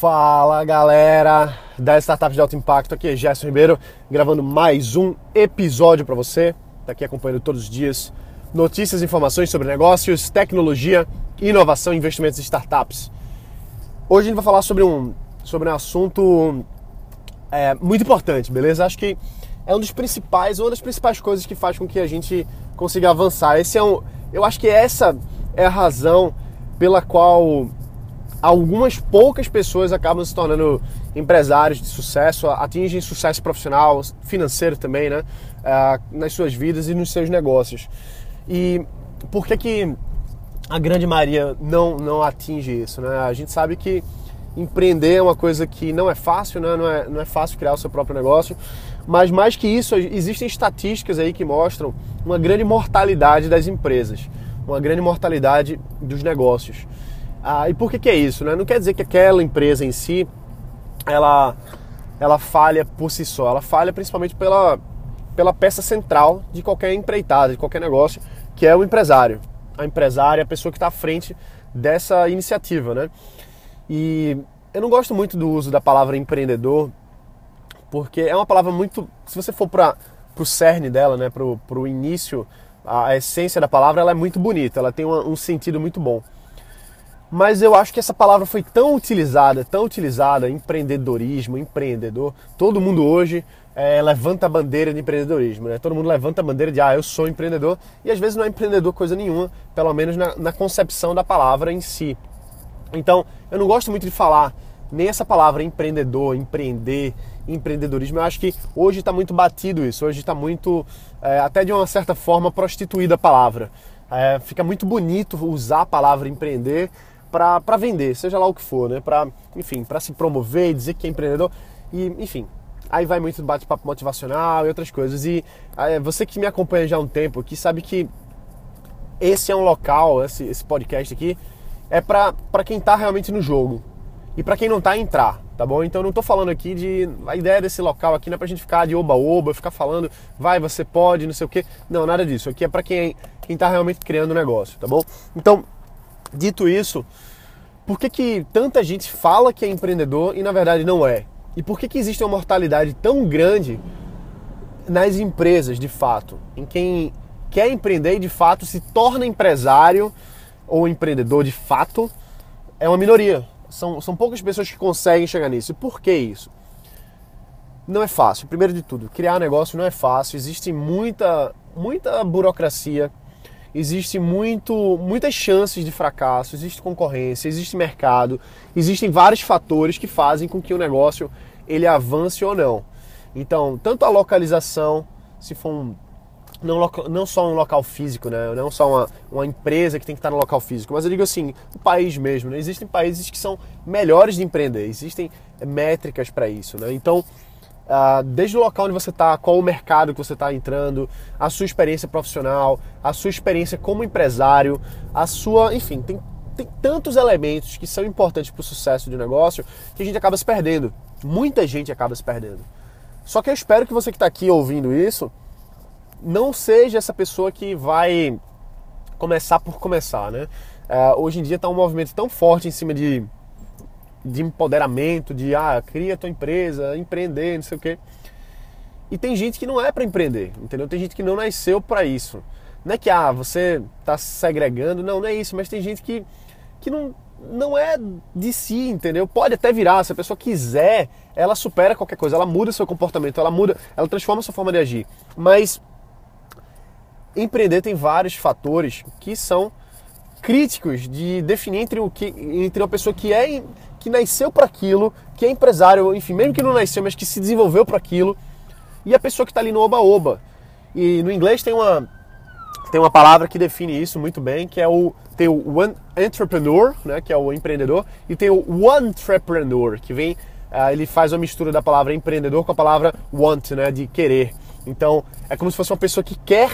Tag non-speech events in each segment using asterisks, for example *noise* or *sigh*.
Fala galera da Startup de Alto Impacto, aqui é Gerson Ribeiro gravando mais um episódio para você. Tá aqui acompanhando todos os dias notícias e informações sobre negócios, tecnologia, inovação e investimentos em startups. Hoje a gente vai falar sobre um, sobre um assunto é, muito importante, beleza? Acho que é um dos principais, uma das principais coisas que faz com que a gente consiga avançar. Esse é um, eu acho que essa é a razão pela qual algumas poucas pessoas acabam se tornando empresários de sucesso, atingem sucesso profissional, financeiro também, né? Uh, nas suas vidas e nos seus negócios. E por que, que a grande maioria não, não atinge isso, né? A gente sabe que empreender é uma coisa que não é fácil, né? não, é, não é fácil criar o seu próprio negócio, mas mais que isso, existem estatísticas aí que mostram uma grande mortalidade das empresas, uma grande mortalidade dos negócios. Ah, e por que, que é isso? Né? Não quer dizer que aquela empresa em si ela, ela falha por si só, ela falha principalmente pela, pela peça central de qualquer empreitada, de qualquer negócio, que é o empresário. A empresária, a pessoa que está à frente dessa iniciativa. Né? E eu não gosto muito do uso da palavra empreendedor, porque é uma palavra muito. Se você for para o cerne dela, né, para o início, a, essência da palavra, ela é muito bonita, ela tem uma, um sentido muito bom. Mas eu acho que essa palavra foi tão utilizada, tão utilizada, empreendedorismo, empreendedor. Todo mundo hoje é, levanta a bandeira de empreendedorismo, né? Todo mundo levanta a bandeira de, ah, eu sou empreendedor. E às vezes não é empreendedor coisa nenhuma, pelo menos na, na concepção da palavra em si. Então, eu não gosto muito de falar nem essa palavra empreendedor, empreender, empreendedorismo. Eu acho que hoje está muito batido isso, hoje está muito, é, até de uma certa forma, prostituída a palavra. É, fica muito bonito usar a palavra empreender para vender, seja lá o que for, né? Para, enfim, para se promover, dizer que é empreendedor e, enfim. Aí vai muito bate-papo motivacional e outras coisas. E é, você que me acompanha já há um tempo aqui sabe que esse é um local, esse, esse podcast aqui, é para quem está realmente no jogo e para quem não está entrar, tá bom? Então eu não estou falando aqui de a ideia desse local aqui não é para a gente ficar de oba-oba, ficar falando, vai, você pode, não sei o quê. Não, nada disso. Aqui é para quem quem está realmente criando o um negócio, tá bom? Então Dito isso, por que, que tanta gente fala que é empreendedor e na verdade não é? E por que, que existe uma mortalidade tão grande nas empresas, de fato? Em quem quer empreender e de fato se torna empresário ou empreendedor de fato, é uma minoria. São, são poucas pessoas que conseguem chegar nisso. E por que isso? Não é fácil. Primeiro de tudo, criar negócio não é fácil. Existe muita, muita burocracia existe muito, muitas chances de fracasso, existe concorrência, existe mercado, existem vários fatores que fazem com que o negócio ele avance ou não. Então, tanto a localização, se for um, não, não só um local físico, né? não só uma, uma empresa que tem que estar no local físico, mas eu digo assim, o país mesmo. Né? Existem países que são melhores de empreender, existem métricas para isso. Né? Então, desde o local onde você está, qual o mercado que você está entrando, a sua experiência profissional, a sua experiência como empresário, a sua, enfim, tem, tem tantos elementos que são importantes para o sucesso de um negócio que a gente acaba se perdendo. Muita gente acaba se perdendo. Só que eu espero que você que está aqui ouvindo isso não seja essa pessoa que vai começar por começar, né? Uh, hoje em dia está um movimento tão forte em cima de de empoderamento, de ah, cria tua empresa, empreender, não sei o quê. E tem gente que não é para empreender, entendeu? Tem gente que não nasceu para isso. Não é que ah, você está segregando, não, não é isso, mas tem gente que, que não, não é de si, entendeu? Pode até virar, se a pessoa quiser, ela supera qualquer coisa, ela muda seu comportamento, ela muda, ela transforma sua forma de agir. Mas empreender tem vários fatores que são críticos de definir entre o que entre uma pessoa que é que nasceu para aquilo, que é empresário, enfim, mesmo que não nasceu, mas que se desenvolveu para aquilo, e a pessoa que está ali no oba-oba. E no inglês tem uma tem uma palavra que define isso muito bem, que é o tem o entrepreneur, né, que é o empreendedor, e tem o entrepreneur, que vem uh, ele faz uma mistura da palavra empreendedor com a palavra want, né, de querer. Então, é como se fosse uma pessoa que quer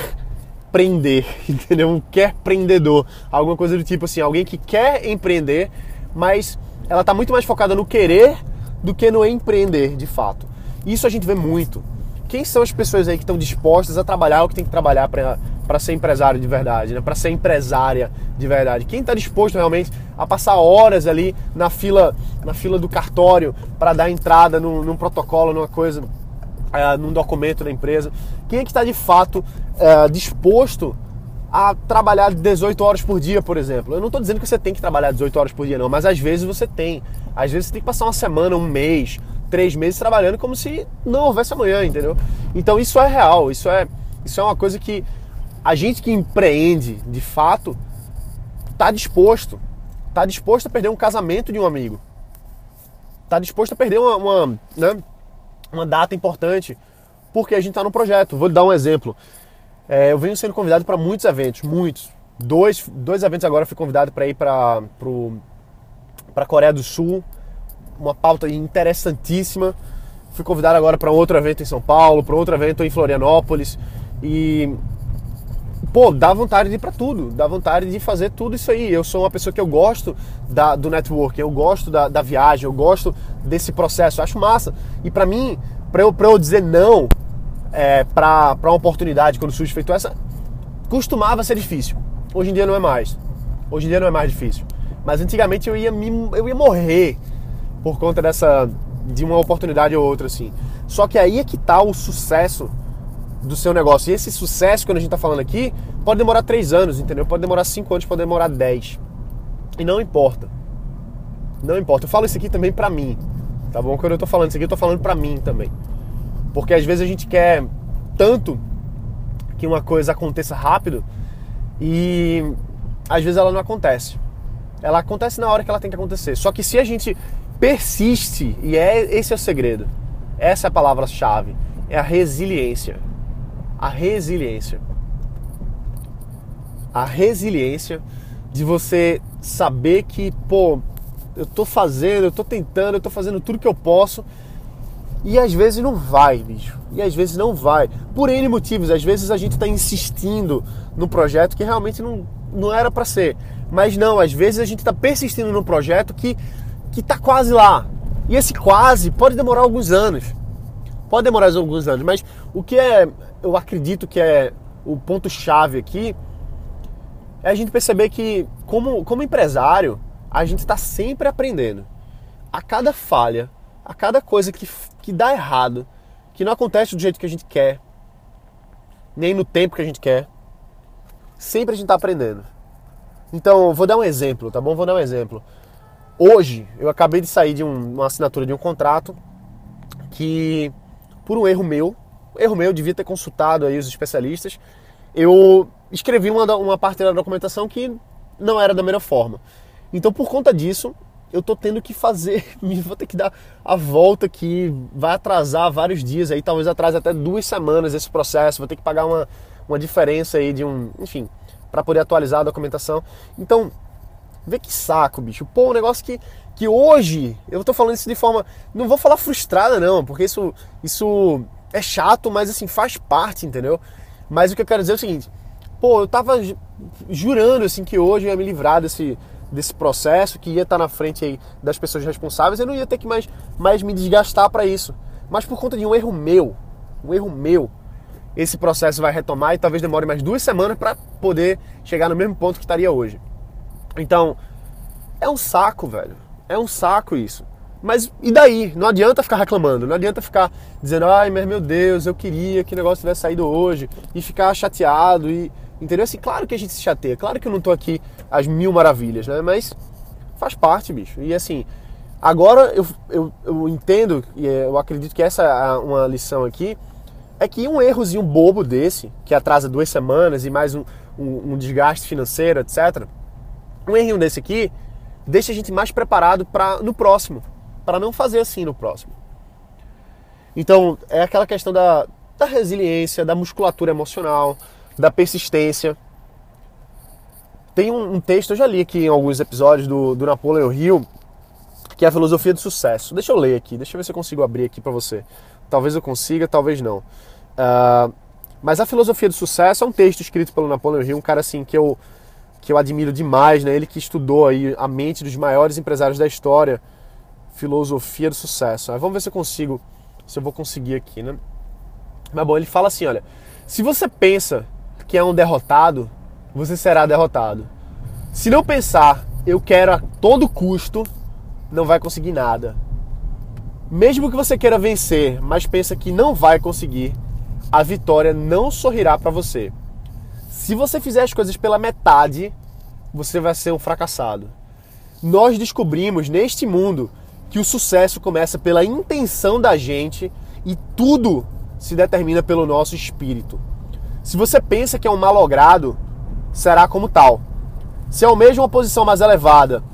prender, *laughs* entendeu? Um quer prendedor, alguma coisa do tipo assim, alguém que quer empreender, mas ela está muito mais focada no querer do que no empreender, de fato. Isso a gente vê muito. Quem são as pessoas aí que estão dispostas a trabalhar o que tem que trabalhar para ser empresário de verdade, né? para ser empresária de verdade? Quem está disposto realmente a passar horas ali na fila na fila do cartório para dar entrada num, num, protocolo, numa coisa, uh, num documento da empresa? Quem é que está de fato uh, disposto a trabalhar 18 horas por dia, por exemplo? Eu não estou dizendo que você tem que trabalhar 18 horas por dia, não, mas às vezes você tem. Às vezes você tem que passar uma semana, um mês, três meses trabalhando como se não houvesse amanhã, entendeu? Então isso é real, isso é, isso é uma coisa que a gente que empreende de fato está disposto, está disposto a perder um casamento de um amigo, está disposto a perder uma, uma, né, uma data importante porque a gente está no projeto. Vou dar um exemplo. É, eu venho sendo convidado para muitos eventos, muitos. Dois, dois eventos agora fui convidado para ir para a Coreia do Sul, uma pauta interessantíssima. Fui convidado agora para outro evento em São Paulo, para outro evento em Florianópolis e pô, dá vontade de ir para tudo, dá vontade de fazer tudo isso aí. Eu sou uma pessoa que eu gosto da, do networking, eu gosto da, da viagem, eu gosto desse processo, acho massa. E para mim, para eu, eu dizer não é, para uma oportunidade quando surge feito essa, costumava ser difícil. Hoje em dia não é mais. Hoje em dia não é mais difícil. Mas antigamente eu ia, me, eu ia morrer por conta dessa de uma oportunidade ou outra assim. Só que aí é que tá o sucesso do seu negócio. E esse sucesso, quando a gente está falando aqui, pode demorar três anos, entendeu? Pode demorar cinco anos, pode demorar dez. E não importa. Não importa. Eu falo isso aqui também pra mim, tá bom? Quando eu tô falando isso aqui, eu tô falando pra mim também. Porque às vezes a gente quer tanto que uma coisa aconteça rápido e às vezes ela não acontece. Ela acontece na hora que ela tem que acontecer. Só que se a gente persiste, e é esse é o segredo, essa é a palavra-chave, é a resiliência a resiliência. A resiliência de você saber que, pô, eu tô fazendo, eu tô tentando, eu tô fazendo tudo que eu posso e às vezes não vai, bicho. E às vezes não vai. Por N motivos. Às vezes a gente tá insistindo no projeto que realmente não, não era para ser. Mas não, às vezes a gente tá persistindo no projeto que, que tá quase lá. E esse quase pode demorar alguns anos. Pode demorar alguns anos, mas o que é eu acredito que é o ponto-chave aqui é a gente perceber que, como, como empresário, a gente está sempre aprendendo. A cada falha, a cada coisa que, que dá errado, que não acontece do jeito que a gente quer, nem no tempo que a gente quer, sempre a gente está aprendendo. Então, vou dar um exemplo, tá bom? Vou dar um exemplo. Hoje, eu acabei de sair de um, uma assinatura de um contrato que, por um erro meu, erro meu, devia ter consultado aí os especialistas. Eu escrevi uma, uma parte da documentação que não era da melhor forma. Então, por conta disso, eu tô tendo que fazer, *laughs* vou ter que dar a volta que vai atrasar vários dias aí, talvez atrase até duas semanas esse processo, vou ter que pagar uma, uma diferença aí de um, enfim, para poder atualizar a documentação. Então, vê que saco, bicho. Pô, um negócio que, que hoje, eu tô falando isso de forma, não vou falar frustrada não, porque isso, isso é chato, mas assim, faz parte, entendeu? Mas o que eu quero dizer é o seguinte, pô, eu tava jurando assim que hoje eu ia me livrar desse, desse processo, que ia estar na frente aí das pessoas responsáveis, eu não ia ter que mais, mais me desgastar para isso. Mas por conta de um erro meu, um erro meu, esse processo vai retomar e talvez demore mais duas semanas para poder chegar no mesmo ponto que estaria hoje. Então, é um saco, velho. É um saco isso. Mas e daí? Não adianta ficar reclamando, não adianta ficar dizendo, ai, meu Deus, eu queria que o negócio tivesse saído hoje e ficar chateado e. Entendeu? Assim, claro que a gente se chateia, claro que eu não tô aqui às mil maravilhas, né? Mas faz parte, bicho. E assim, agora eu, eu, eu entendo e é, eu acredito que essa é uma lição aqui, é que um errozinho bobo desse, que atrasa duas semanas e mais um, um, um desgaste financeiro, etc. Um errinho desse aqui deixa a gente mais preparado para no próximo para não fazer assim no próximo. Então, é aquela questão da, da resiliência, da musculatura emocional, da persistência. Tem um, um, texto, eu já li aqui em alguns episódios do, do Napoleon Hill, que é a filosofia do sucesso. Deixa eu ler aqui, deixa eu ver se eu consigo abrir aqui para você. Talvez eu consiga, talvez não. Uh, mas a filosofia do sucesso é um texto escrito pelo Napoleon Hill, um cara assim que eu, que eu admiro demais, né? Ele que estudou aí a mente dos maiores empresários da história filosofia do sucesso. Vamos ver se eu consigo, se eu vou conseguir aqui, né? Mas bom, ele fala assim, olha, se você pensa que é um derrotado, você será derrotado. Se não pensar, eu quero a todo custo, não vai conseguir nada. Mesmo que você queira vencer, mas pensa que não vai conseguir, a vitória não sorrirá para você. Se você fizer as coisas pela metade, você vai ser um fracassado. Nós descobrimos neste mundo que o sucesso começa pela intenção da gente e tudo se determina pelo nosso espírito. Se você pensa que é um malogrado, será como tal. Se almeja uma posição mais elevada,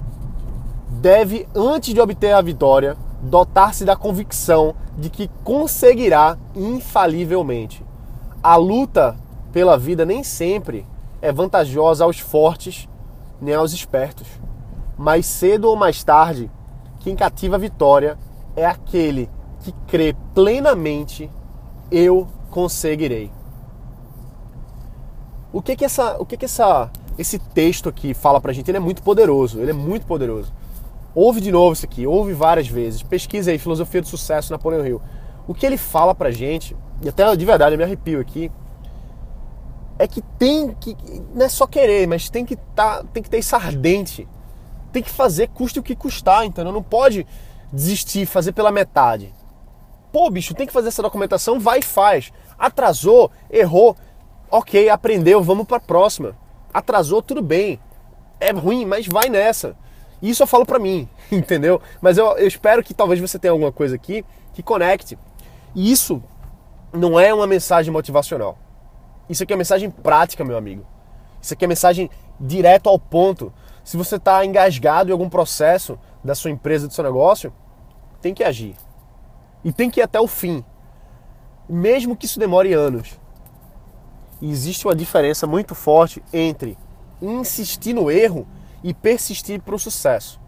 deve, antes de obter a vitória, dotar-se da convicção de que conseguirá infalivelmente. A luta pela vida nem sempre é vantajosa aos fortes nem aos espertos. Mais cedo ou mais tarde, quem cativa a vitória é aquele que crê plenamente eu conseguirei. O que que essa, o que que essa, esse texto aqui fala pra gente? Ele é muito poderoso, ele é muito poderoso. Ouve de novo isso aqui, ouve várias vezes. Pesquisa aí, Filosofia do Sucesso, Napoleão Hill. O que ele fala pra gente, e até de verdade eu me arrepio aqui, é que tem que. Não é só querer, mas tem que, tá, tem que ter isso ardente. Tem que fazer, custe o que custar, entendeu? Não pode desistir, fazer pela metade. Pô, bicho, tem que fazer essa documentação, vai e faz. Atrasou, errou, ok, aprendeu, vamos para a próxima. Atrasou, tudo bem. É ruim, mas vai nessa. Isso eu falo para mim, *laughs* entendeu? Mas eu, eu espero que talvez você tenha alguma coisa aqui que conecte. E isso não é uma mensagem motivacional. Isso aqui é mensagem prática, meu amigo. Isso aqui é mensagem direto ao ponto. Se você está engasgado em algum processo da sua empresa, do seu negócio, tem que agir. E tem que ir até o fim. Mesmo que isso demore anos. Existe uma diferença muito forte entre insistir no erro e persistir para o sucesso.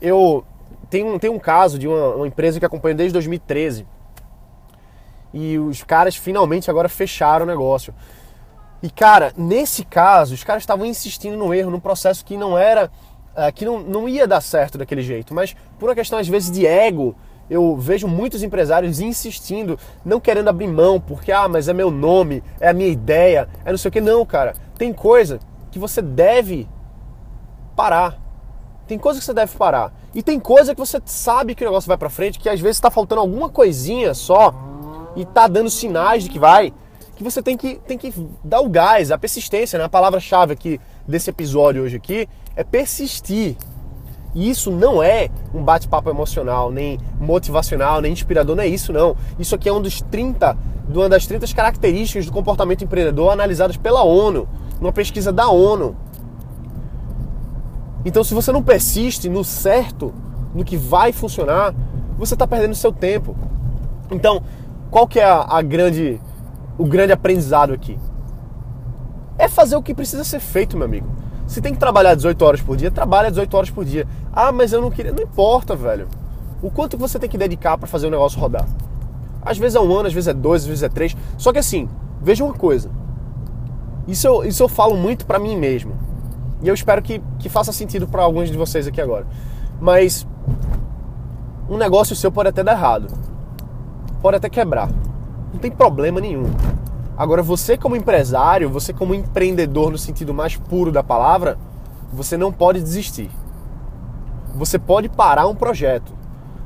Eu tenho, tenho um caso de uma, uma empresa que acompanho desde 2013 e os caras finalmente agora fecharam o negócio. E cara, nesse caso, os caras estavam insistindo no erro, num processo que não era, uh, que não, não ia dar certo daquele jeito, mas por uma questão às vezes de ego, eu vejo muitos empresários insistindo, não querendo abrir mão, porque ah, mas é meu nome, é a minha ideia, é não sei o que. Não, cara, tem coisa que você deve parar. Tem coisa que você deve parar. E tem coisa que você sabe que o negócio vai para frente, que às vezes está faltando alguma coisinha só e tá dando sinais de que vai, que você tem que, tem que dar o gás, a persistência, né? A palavra-chave aqui desse episódio hoje aqui é persistir. E isso não é um bate-papo emocional, nem motivacional, nem inspirador, não é isso não. Isso aqui é um dos 30, uma das 30 características do comportamento empreendedor analisadas pela ONU, numa pesquisa da ONU. Então, se você não persiste no certo, no que vai funcionar, você está perdendo seu tempo. Então, qual que é a, a, grande, o grande aprendizado aqui? É fazer o que precisa ser feito, meu amigo. Se tem que trabalhar 18 horas por dia, trabalha 18 horas por dia. Ah, mas eu não queria. Não importa, velho. O quanto você tem que dedicar para fazer o negócio rodar. Às vezes é um ano, às vezes é dois, às vezes é três. Só que assim, veja uma coisa. Isso eu, isso eu falo muito para mim mesmo. E eu espero que, que faça sentido para alguns de vocês aqui agora. Mas um negócio seu pode até dar errado. Pode até quebrar. Não tem problema nenhum. Agora, você como empresário, você como empreendedor no sentido mais puro da palavra, você não pode desistir. Você pode parar um projeto.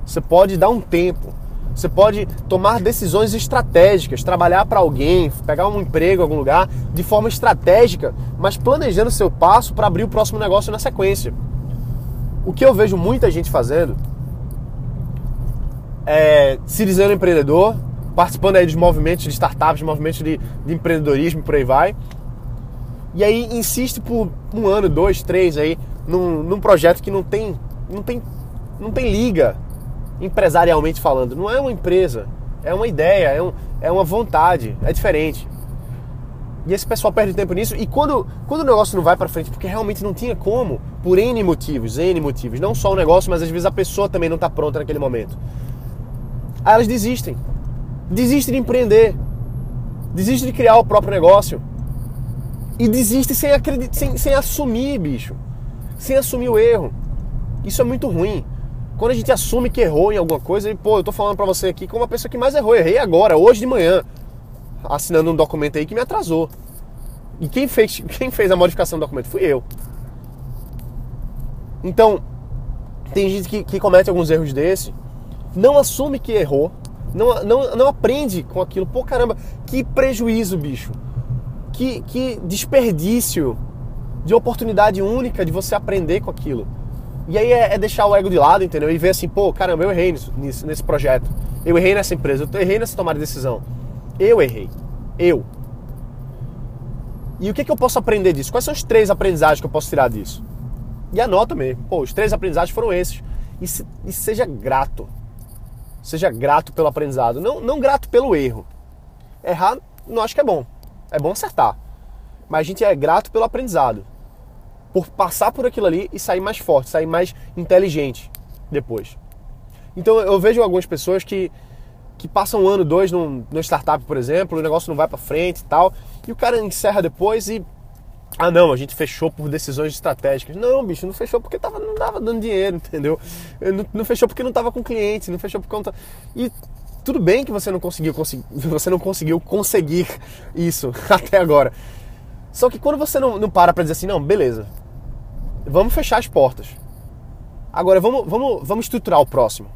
Você pode dar um tempo. Você pode tomar decisões estratégicas, trabalhar para alguém, pegar um emprego em algum lugar de forma estratégica, mas planejando seu passo para abrir o próximo negócio na sequência. O que eu vejo muita gente fazendo é se dizendo empreendedor, participando aí dos movimentos de startups, movimentos de, de empreendedorismo, por aí vai. E aí insiste por um ano, dois, três aí num, num projeto que não tem, não tem, não tem liga empresarialmente falando. Não é uma empresa, é uma ideia, é, um, é uma vontade, é diferente. E esse pessoal perde tempo nisso. E quando, quando o negócio não vai para frente, porque realmente não tinha como, por N motivos, N motivos, não só o negócio, mas às vezes a pessoa também não está pronta naquele momento. Aí elas desistem. Desistem de empreender. Desistem de criar o próprio negócio. E desistem sem, acreditar, sem, sem assumir, bicho. Sem assumir o erro. Isso é muito ruim. Quando a gente assume que errou em alguma coisa, e pô, eu tô falando pra você aqui como uma pessoa que mais errou. Errei agora, hoje de manhã, assinando um documento aí que me atrasou. E quem fez, *laughs* quem fez a modificação do documento fui eu. Então, tem gente que, que comete alguns erros desse, não assume que errou, não, não, não aprende com aquilo. Pô, caramba, que prejuízo, bicho. Que, que desperdício de oportunidade única de você aprender com aquilo. E aí é, é, deixar o ego de lado, entendeu? E ver assim, pô, caramba, eu errei nisso, nesse projeto. Eu errei nessa empresa, eu errei nessa tomada de decisão. Eu errei. Eu. E o que, que eu posso aprender disso? Quais são os três aprendizagens que eu posso tirar disso? E anota mesmo. Pô, os três aprendizagens foram esses. E, se, e seja grato. Seja grato pelo aprendizado. Não, não grato pelo erro. Errar, não acho que é bom. É bom acertar. Mas a gente é grato pelo aprendizado por passar por aquilo ali e sair mais forte, sair mais inteligente depois. Então eu vejo algumas pessoas que, que passam um ano, dois num, numa startup, por exemplo, o negócio não vai para frente e tal, e o cara encerra depois e. Ah não, a gente fechou por decisões estratégicas. Não, bicho, não fechou porque tava, não dava dando dinheiro, entendeu? Não, não fechou porque não tava com cliente, não fechou por conta. E tudo bem que você não conseguiu, *laughs* você não conseguiu conseguir isso *laughs* até agora. Só que quando você não, não para pra dizer assim, não, beleza, vamos fechar as portas. Agora vamos, vamos, vamos estruturar o próximo.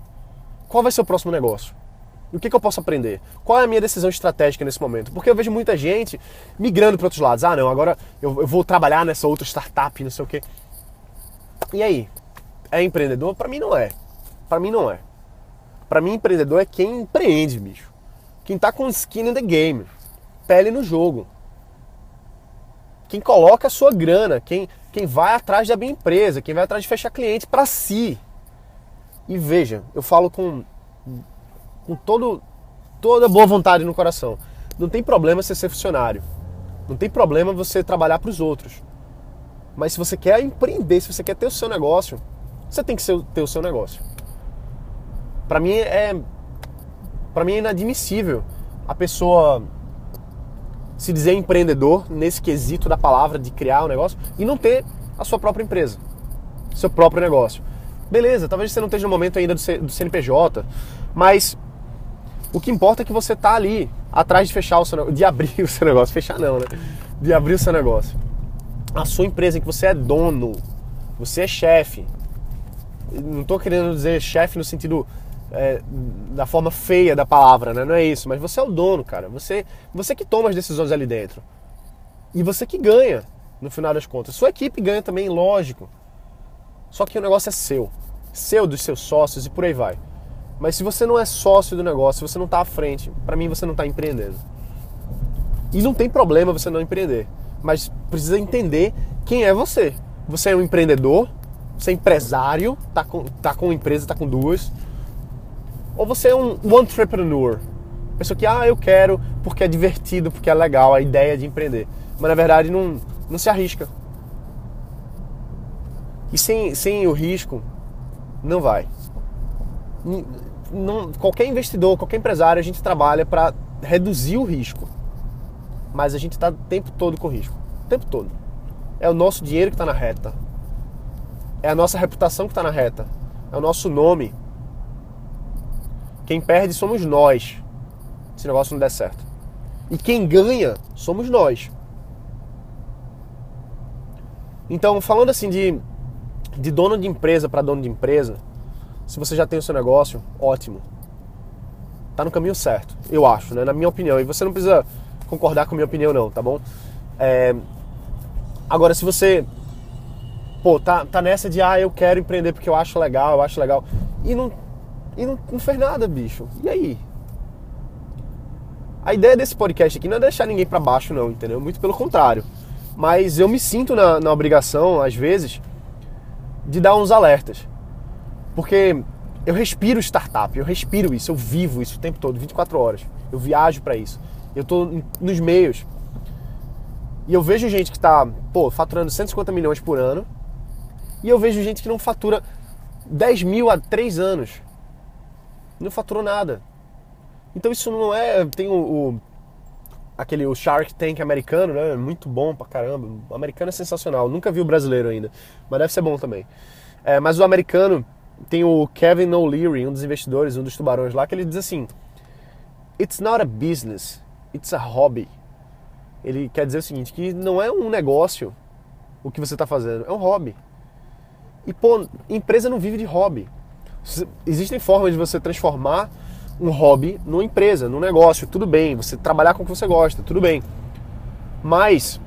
Qual vai ser o próximo negócio? E o que, que eu posso aprender? Qual é a minha decisão estratégica nesse momento? Porque eu vejo muita gente migrando para outros lados. Ah, não, agora eu, eu vou trabalhar nessa outra startup, não sei o quê. E aí? É empreendedor? Para mim não é. Para mim não é. Para mim empreendedor é quem empreende, bicho. Quem tá com skin in the game, pele no jogo quem coloca a sua grana, quem, quem vai atrás da minha empresa, quem vai atrás de fechar cliente para si. E veja, eu falo com, com todo, toda boa vontade no coração. Não tem problema você ser funcionário. Não tem problema você trabalhar para os outros. Mas se você quer empreender, se você quer ter o seu negócio, você tem que ter o seu negócio. Para mim é para mim é inadmissível a pessoa se dizer empreendedor nesse quesito da palavra de criar um negócio e não ter a sua própria empresa, seu próprio negócio. Beleza, talvez você não esteja no momento ainda do CNPJ, mas o que importa é que você está ali atrás de fechar o seu de abrir *laughs* o seu negócio, fechar não, né? De abrir o seu negócio. A sua empresa em que você é dono, você é chefe. Não estou querendo dizer chefe no sentido é, da forma feia da palavra, né? Não é isso, mas você é o dono, cara. Você, você que toma as decisões ali dentro. E você que ganha, no final das contas. Sua equipe ganha também, lógico. Só que o negócio é seu. Seu, dos seus sócios e por aí vai. Mas se você não é sócio do negócio, se você não está à frente, para mim você não está empreendendo. E não tem problema você não empreender. Mas precisa entender quem é você. Você é um empreendedor, você é empresário, tá com, tá com empresa, tá com duas ou você é um entrepreneur? Pessoa que, ah, eu quero porque é divertido, porque é legal a ideia de empreender. Mas na verdade não, não se arrisca. E sem, sem o risco, não vai. Não, qualquer investidor, qualquer empresário, a gente trabalha para reduzir o risco. Mas a gente está o tempo todo com risco. O tempo todo. É o nosso dinheiro que está na reta. É a nossa reputação que está na reta. É o nosso nome quem perde somos nós, se o negócio não der certo. E quem ganha somos nós. Então, falando assim de, de dono de empresa para dono de empresa, se você já tem o seu negócio, ótimo. Tá no caminho certo, eu acho, né? Na minha opinião. E você não precisa concordar com a minha opinião, não, tá bom? É... Agora, se você, pô, tá, tá nessa de, ah, eu quero empreender porque eu acho legal, eu acho legal, e não e não, não fez nada, bicho. E aí? A ideia desse podcast aqui não é deixar ninguém para baixo, não, entendeu? Muito pelo contrário. Mas eu me sinto na, na obrigação, às vezes, de dar uns alertas. Porque eu respiro startup, eu respiro isso, eu vivo isso o tempo todo, 24 horas. Eu viajo para isso. Eu tô nos meios. E eu vejo gente que tá, pô, faturando 150 milhões por ano. E eu vejo gente que não fatura 10 mil há 3 anos não faturou nada. Então isso não é. Tem o, o, aquele o Shark Tank americano, né? Muito bom pra caramba. O americano é sensacional. Nunca vi o brasileiro ainda, mas deve ser bom também. É, mas o americano tem o Kevin O'Leary, um dos investidores, um dos tubarões lá, que ele diz assim: It's not a business, it's a hobby. Ele quer dizer o seguinte: que não é um negócio o que você está fazendo, é um hobby. E, pô, empresa não vive de hobby. Existem formas de você transformar um hobby numa empresa, num negócio, tudo bem. Você trabalhar com o que você gosta, tudo bem. Mas,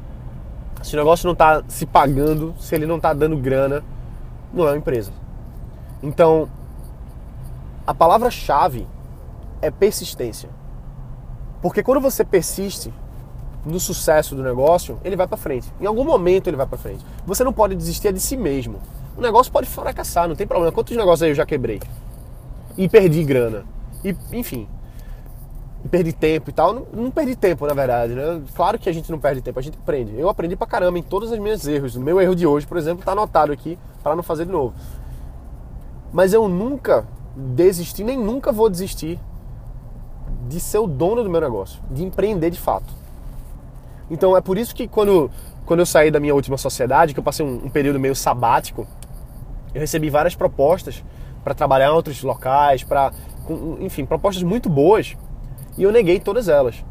se o negócio não está se pagando, se ele não está dando grana, não é uma empresa. Então, a palavra-chave é persistência. Porque quando você persiste no sucesso do negócio, ele vai para frente. Em algum momento ele vai para frente. Você não pode desistir de si mesmo. O negócio pode fracassar, não tem problema. Quantos negócios aí eu já quebrei? E perdi grana. E, enfim. E perdi tempo e tal. Não, não, perdi tempo, na verdade, né? Claro que a gente não perde tempo, a gente aprende. Eu aprendi pra caramba em todos os meus erros. O meu erro de hoje, por exemplo, tá anotado aqui para não fazer de novo. Mas eu nunca desisti, nem nunca vou desistir de ser o dono do meu negócio, de empreender de fato. Então é por isso que quando, quando eu saí da minha última sociedade, que eu passei um, um período meio sabático, eu recebi várias propostas para trabalhar em outros locais, para, enfim, propostas muito boas, e eu neguei todas elas.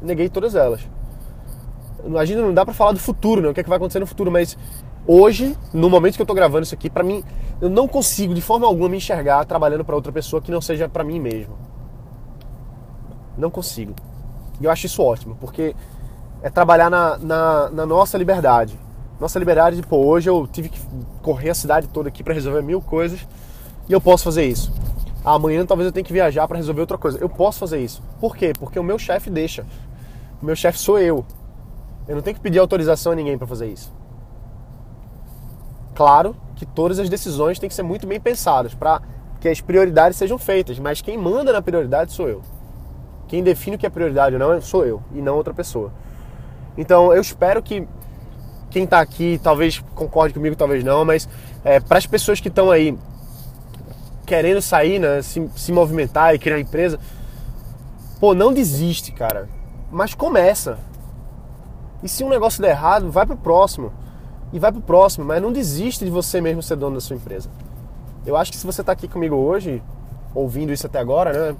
Neguei todas elas. Imagina, não dá para falar do futuro, né? O que, é que vai acontecer no futuro, mas hoje, no momento que eu tô gravando isso aqui, para mim, eu não consigo de forma alguma me enxergar trabalhando para outra pessoa que não seja para mim mesmo. Não consigo. E eu acho isso ótimo, porque é trabalhar na, na, na nossa liberdade. Nossa liberdade, pô, hoje eu tive que correr a cidade toda aqui para resolver mil coisas e eu posso fazer isso. Amanhã talvez eu tenha que viajar para resolver outra coisa. Eu posso fazer isso. Por quê? Porque o meu chefe deixa. O meu chefe sou eu. Eu não tenho que pedir autorização a ninguém para fazer isso. Claro que todas as decisões têm que ser muito bem pensadas para que as prioridades sejam feitas, mas quem manda na prioridade sou eu. Quem define o que é prioridade ou não sou eu e não outra pessoa. Então eu espero que quem está aqui talvez concorde comigo, talvez não, mas é, para as pessoas que estão aí querendo sair, né, se, se movimentar e criar empresa, pô, não desiste, cara. Mas começa. E se um negócio der errado, vai pro próximo. E vai pro próximo, mas não desiste de você mesmo ser dono da sua empresa. Eu acho que se você está aqui comigo hoje, ouvindo isso até agora, né?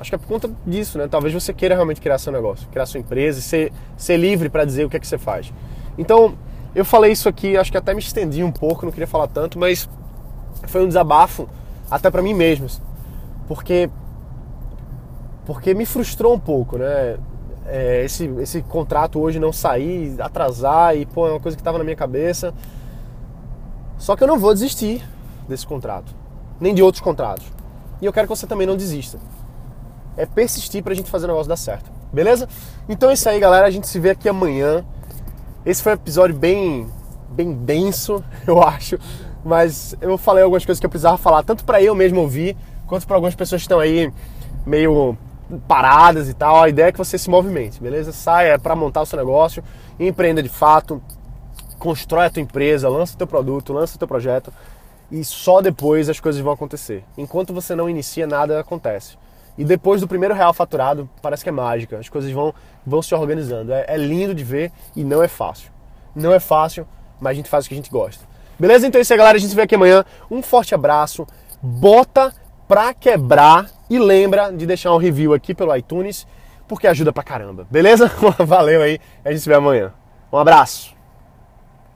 Acho que é por conta disso, né? Talvez você queira realmente criar seu negócio, criar sua empresa e ser, ser livre para dizer o que é que você faz. Então, eu falei isso aqui, acho que até me estendi um pouco, não queria falar tanto, mas foi um desabafo até para mim mesmo, porque porque me frustrou um pouco, né? É, esse, esse contrato hoje não sair, atrasar e pô, é uma coisa que estava na minha cabeça. Só que eu não vou desistir desse contrato, nem de outros contratos. E eu quero que você também não desista. É persistir pra gente fazer o negócio dar certo. Beleza? Então é isso aí, galera. A gente se vê aqui amanhã. Esse foi um episódio bem, bem denso, *laughs* eu acho. Mas eu falei algumas coisas que eu precisava falar, tanto para eu mesmo ouvir, quanto para algumas pessoas que estão aí meio paradas e tal. A ideia é que você se movimente, beleza? Saia para montar o seu negócio, empreenda de fato, constrói a tua empresa, lança o teu produto, lança o teu projeto e só depois as coisas vão acontecer. Enquanto você não inicia, nada acontece. E depois do primeiro real faturado, parece que é mágica. As coisas vão, vão se organizando. É, é lindo de ver e não é fácil. Não é fácil, mas a gente faz o que a gente gosta. Beleza? Então é isso aí, galera. A gente se vê aqui amanhã. Um forte abraço. Bota pra quebrar. E lembra de deixar um review aqui pelo iTunes, porque ajuda pra caramba. Beleza? *laughs* Valeu aí. A gente se vê amanhã. Um abraço.